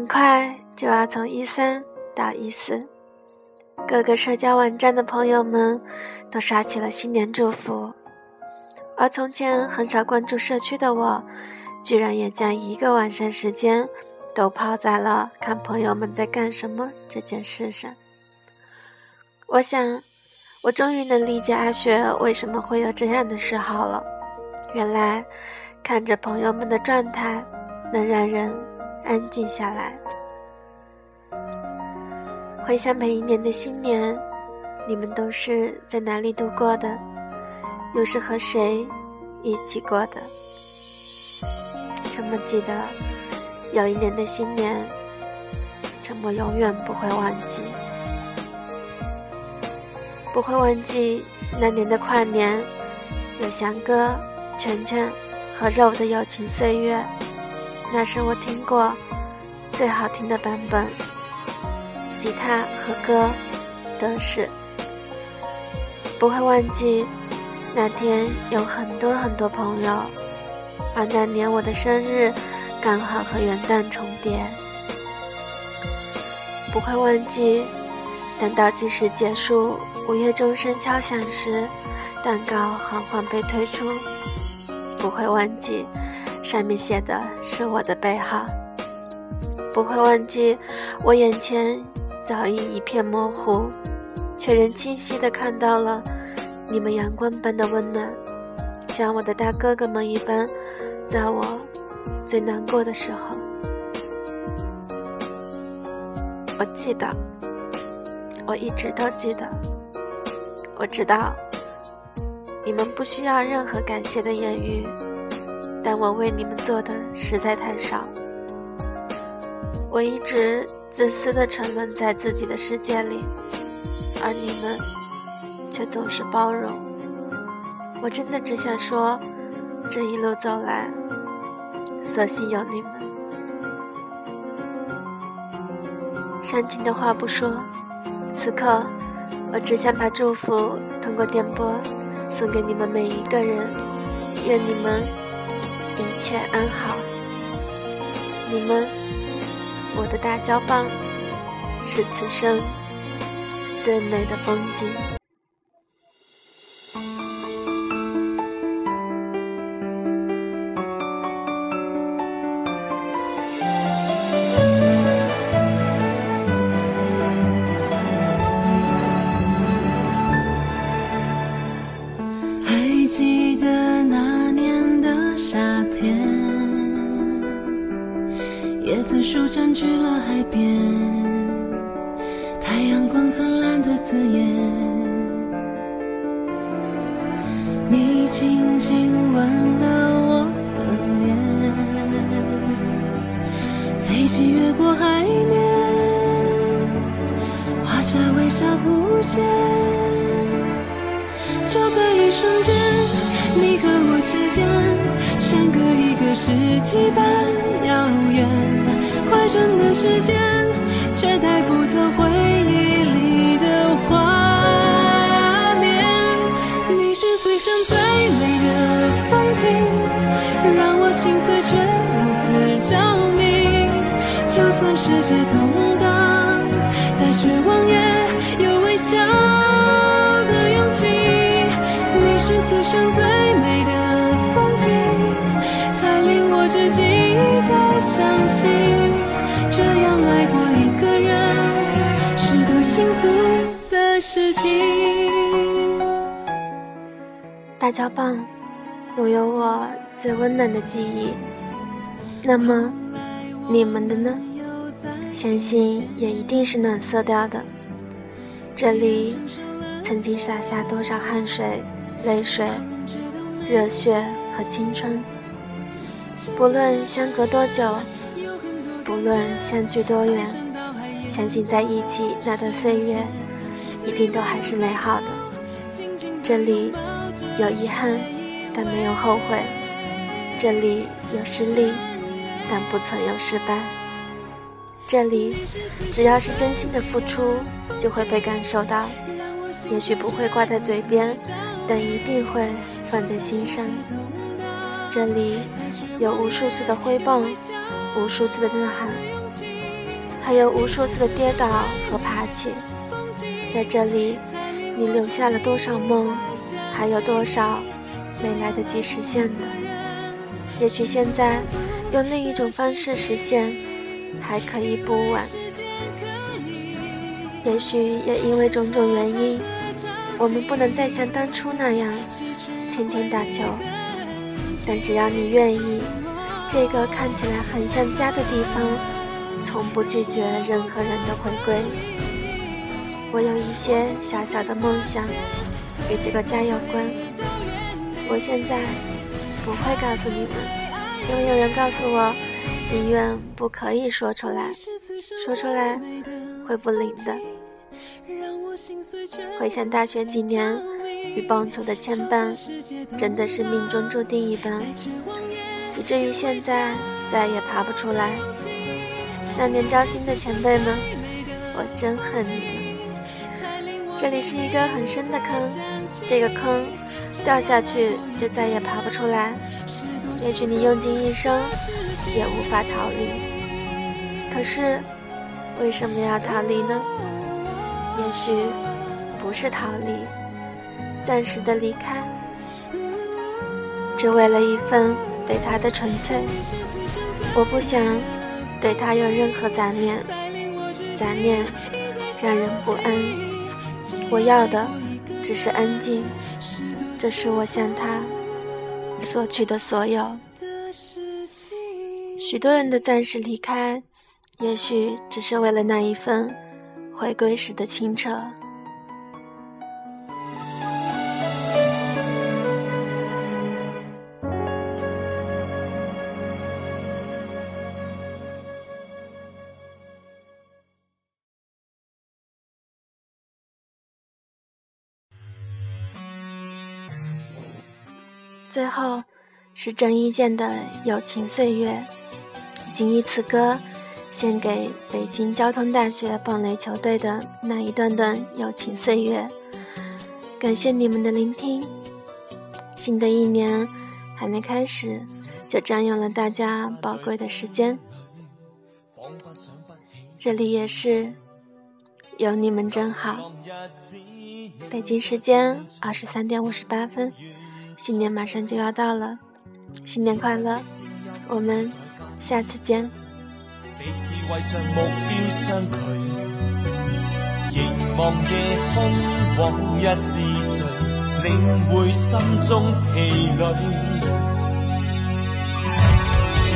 很快就要从一三到一四，各个社交网站的朋友们都刷起了新年祝福，而从前很少关注社区的我，居然也将一个晚上时间都泡在了看朋友们在干什么这件事上。我想，我终于能理解阿雪为什么会有这样的嗜好了。原来，看着朋友们的状态，能让人。安静下来，回想每一年的新年，你们都是在哪里度过的？又是和谁一起过的？沉默记得，有一年的新年，沉默永远不会忘记，不会忘记那年的跨年，有翔哥、全全和肉的友情岁月。那是我听过最好听的版本，吉他和歌都是。不会忘记那天有很多很多朋友，而那年我的生日刚好和元旦重叠。不会忘记当倒计时结束，午夜钟声敲响时，蛋糕缓缓被推出。不会忘记。上面写的是我的背号，不会忘记。我眼前早已一片模糊，却仍清晰地看到了你们阳光般的温暖，像我的大哥哥们一般，在我最难过的时候。我记得，我一直都记得。我知道，你们不需要任何感谢的言语。但我为你们做的实在太少，我一直自私的沉沦在自己的世界里，而你们却总是包容。我真的只想说，这一路走来，所幸有你们。煽情的话不说，此刻我只想把祝福通过电波送给你们每一个人，愿你们。一切安好，你们，我的大胶棒，是此生最美的风景。还记得那。天，椰子树占据了海边，太阳光灿烂的刺眼。你轻轻吻了我的脸，飞机越过海面，画下微笑弧线。就在一瞬间，你和我之间，相隔一个世纪般遥远。快转的时间，却带不走回忆里的画面。你是此生最美的风景，让我心碎却如此着迷。就算世界都大胶棒拥有我最温暖的记忆，那么你们的呢？相信也一定是暖色调的。这里曾经洒下多少汗水、泪水、热血和青春，不论相隔多久。不论相距多远，相信在一起那段岁月，一定都还是美好的。这里有遗憾，但没有后悔；这里有失利，但不曾有失败。这里只要是真心的付出，就会被感受到。也许不会挂在嘴边，但一定会放在心上。这里有无数次的挥棒。无数次的呐喊，还有无数次的跌倒和爬起。在这里，你留下了多少梦，还有多少没来得及实现的？也许现在用另一种方式实现，还可以不晚。也许也因为种种原因，我们不能再像当初那样天天打球。但只要你愿意，这个看起来很像家的地方，从不拒绝任何人的回归。我有一些小小的梦想，与这个家有关。我现在不会告诉你们，因为有人告诉我，心愿不可以说出来，说出来会不灵的。回想大学几年与棒球的牵绊，真的是命中注定一般，以至于现在再也爬不出来。那年招新的前辈们，我真恨你们！这里是一个很深的坑，这个坑掉下去就再也爬不出来。也许你用尽一生也无法逃离，可是为什么要逃离呢？也许不是逃离，暂时的离开，只为了一份对他的纯粹。我不想对他有任何杂念，杂念让人不安。我要的只是安静，这是我向他索取的所有。许多人的暂时离开，也许只是为了那一份。回归时的清澈。最后是郑伊健的《友情岁月》，谨以此歌。献给北京交通大学棒垒球队的那一段段友情岁月，感谢你们的聆听。新的一年还没开始，就占用了大家宝贵的时间。这里也是，有你们真好。北京时间二十三点五十八分，新年马上就要到了，新年快乐！我们下次见。为着目标相距，凝望夜空，往日是谁领会心中疲累？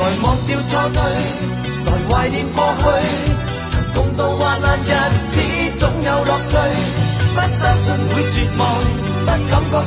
来忘掉错对，来怀念过去，曾共度患难日子，总有乐趣。不相信会绝望，不感觉到，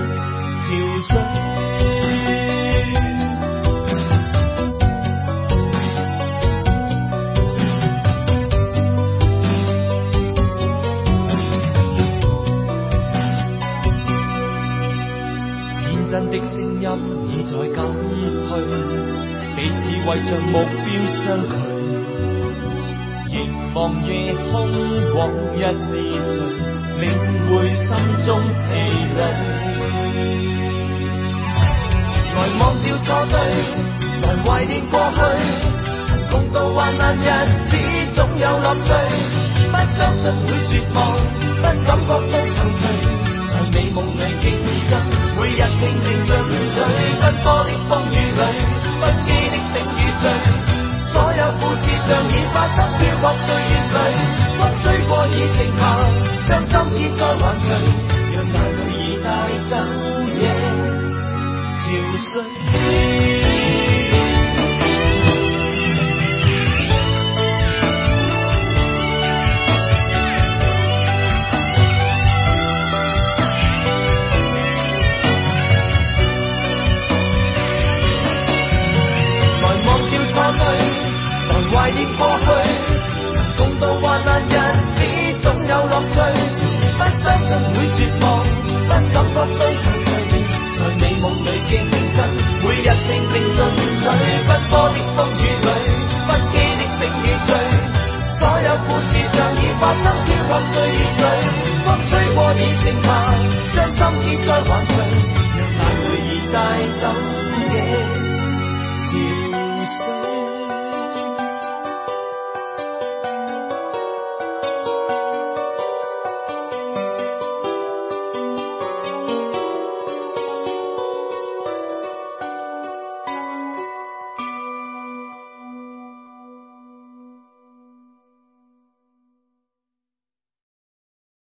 的声音。在减去，彼此为着目标相距。凝望夜空，往日是谁领会心中疲累？来忘掉错对，来怀念过去。曾共度患难日子，总有乐趣。不相信会绝望，不感觉到美梦里竞争，每日拼命进取。奔波的风雨里，不羁的醒与醉，所有故事像已发生，飘泊岁月